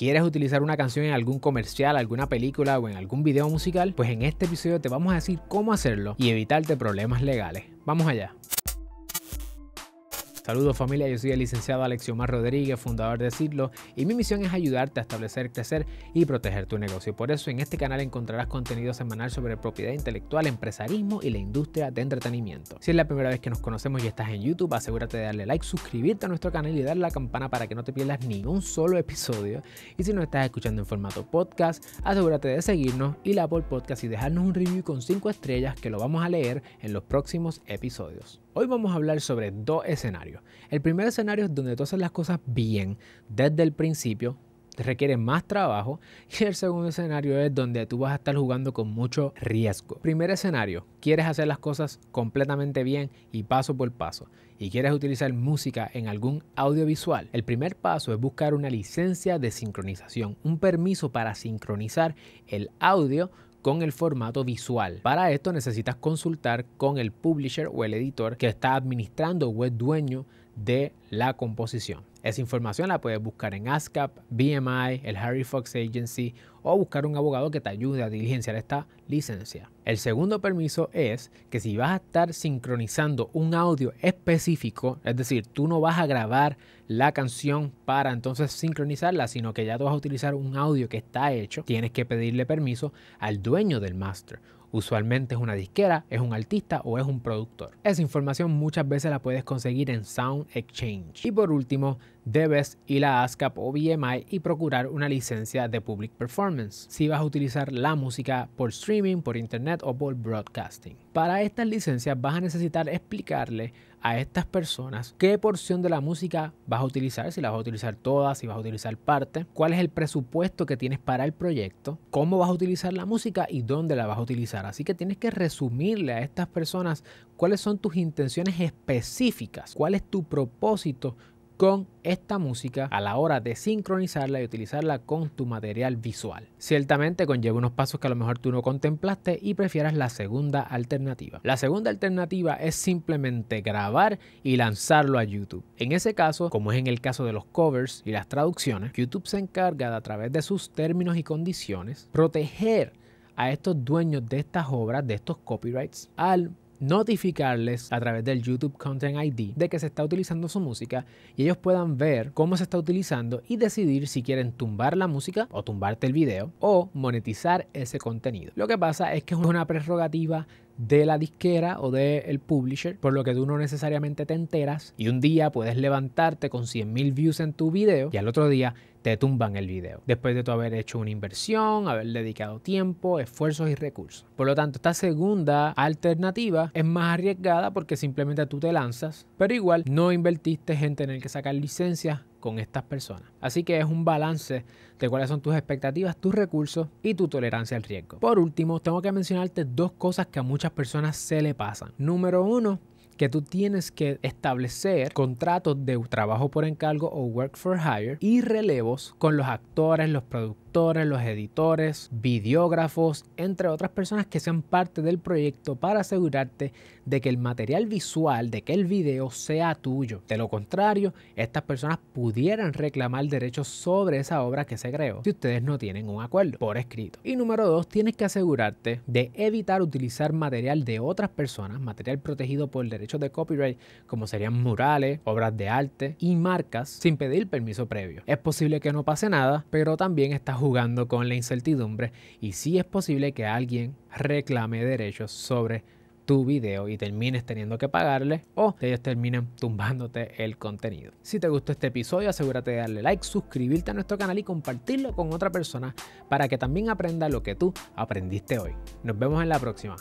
¿Quieres utilizar una canción en algún comercial, alguna película o en algún video musical? Pues en este episodio te vamos a decir cómo hacerlo y evitarte problemas legales. Vamos allá. Saludos familia, yo soy el licenciado Alexiomar Rodríguez, fundador de Cirlo, y mi misión es ayudarte a establecer, crecer y proteger tu negocio. Por eso en este canal encontrarás contenido semanal sobre propiedad intelectual, empresarismo y la industria de entretenimiento. Si es la primera vez que nos conocemos y estás en YouTube, asegúrate de darle like, suscribirte a nuestro canal y darle la campana para que no te pierdas ni un solo episodio. Y si nos estás escuchando en formato podcast, asegúrate de seguirnos y la Apple Podcast y dejarnos un review con 5 estrellas que lo vamos a leer en los próximos episodios. Hoy vamos a hablar sobre dos escenarios. El primer escenario es donde tú haces las cosas bien desde el principio, requiere más trabajo y el segundo escenario es donde tú vas a estar jugando con mucho riesgo. Primer escenario, quieres hacer las cosas completamente bien y paso por paso y quieres utilizar música en algún audiovisual. El primer paso es buscar una licencia de sincronización, un permiso para sincronizar el audio con el formato visual. Para esto necesitas consultar con el publisher o el editor que está administrando o es dueño de la composición. Esa información la puedes buscar en ASCAP, BMI, el Harry Fox Agency o buscar un abogado que te ayude a diligenciar esta licencia. El segundo permiso es que si vas a estar sincronizando un audio específico, es decir, tú no vas a grabar la canción para entonces sincronizarla, sino que ya tú vas a utilizar un audio que está hecho, tienes que pedirle permiso al dueño del master Usualmente es una disquera, es un artista o es un productor. Esa información muchas veces la puedes conseguir en Sound Exchange. Y por último, debes ir a ASCAP o BMI y procurar una licencia de Public Performance si vas a utilizar la música por streaming, por internet o por broadcasting. Para estas licencias vas a necesitar explicarle a estas personas qué porción de la música vas a utilizar, si la vas a utilizar toda, si vas a utilizar parte, cuál es el presupuesto que tienes para el proyecto, cómo vas a utilizar la música y dónde la vas a utilizar. Así que tienes que resumirle a estas personas cuáles son tus intenciones específicas, cuál es tu propósito con esta música a la hora de sincronizarla y utilizarla con tu material visual. Ciertamente conlleva unos pasos que a lo mejor tú no contemplaste y prefieras la segunda alternativa. La segunda alternativa es simplemente grabar y lanzarlo a YouTube. En ese caso, como es en el caso de los covers y las traducciones, YouTube se encarga de a través de sus términos y condiciones proteger a estos dueños de estas obras, de estos copyrights, al notificarles a través del YouTube Content ID de que se está utilizando su música y ellos puedan ver cómo se está utilizando y decidir si quieren tumbar la música o tumbarte el video o monetizar ese contenido. Lo que pasa es que es una prerrogativa de la disquera o del publisher, por lo que tú no necesariamente te enteras y un día puedes levantarte con 100.000 views en tu video y al otro día te tumban el video, después de tu haber hecho una inversión, haber dedicado tiempo, esfuerzos y recursos. Por lo tanto, esta segunda alternativa es más arriesgada porque simplemente tú te lanzas, pero igual no invertiste en tener que sacar licencias con estas personas. Así que es un balance de cuáles son tus expectativas, tus recursos y tu tolerancia al riesgo. Por último, tengo que mencionarte dos cosas que a muchas personas se le pasan. Número uno, que tú tienes que establecer contratos de trabajo por encargo o work for hire y relevos con los actores, los productores los editores, videógrafos, entre otras personas que sean parte del proyecto para asegurarte de que el material visual, de que el video sea tuyo. De lo contrario, estas personas pudieran reclamar derechos sobre esa obra que se creó si ustedes no tienen un acuerdo por escrito. Y número dos, tienes que asegurarte de evitar utilizar material de otras personas, material protegido por derechos de copyright, como serían murales, obras de arte y marcas, sin pedir permiso previo. Es posible que no pase nada, pero también estás jugando con la incertidumbre y sí es posible que alguien reclame derechos sobre tu video y termines teniendo que pagarle o ellos terminen tumbándote el contenido. Si te gustó este episodio, asegúrate de darle like, suscribirte a nuestro canal y compartirlo con otra persona para que también aprenda lo que tú aprendiste hoy. Nos vemos en la próxima.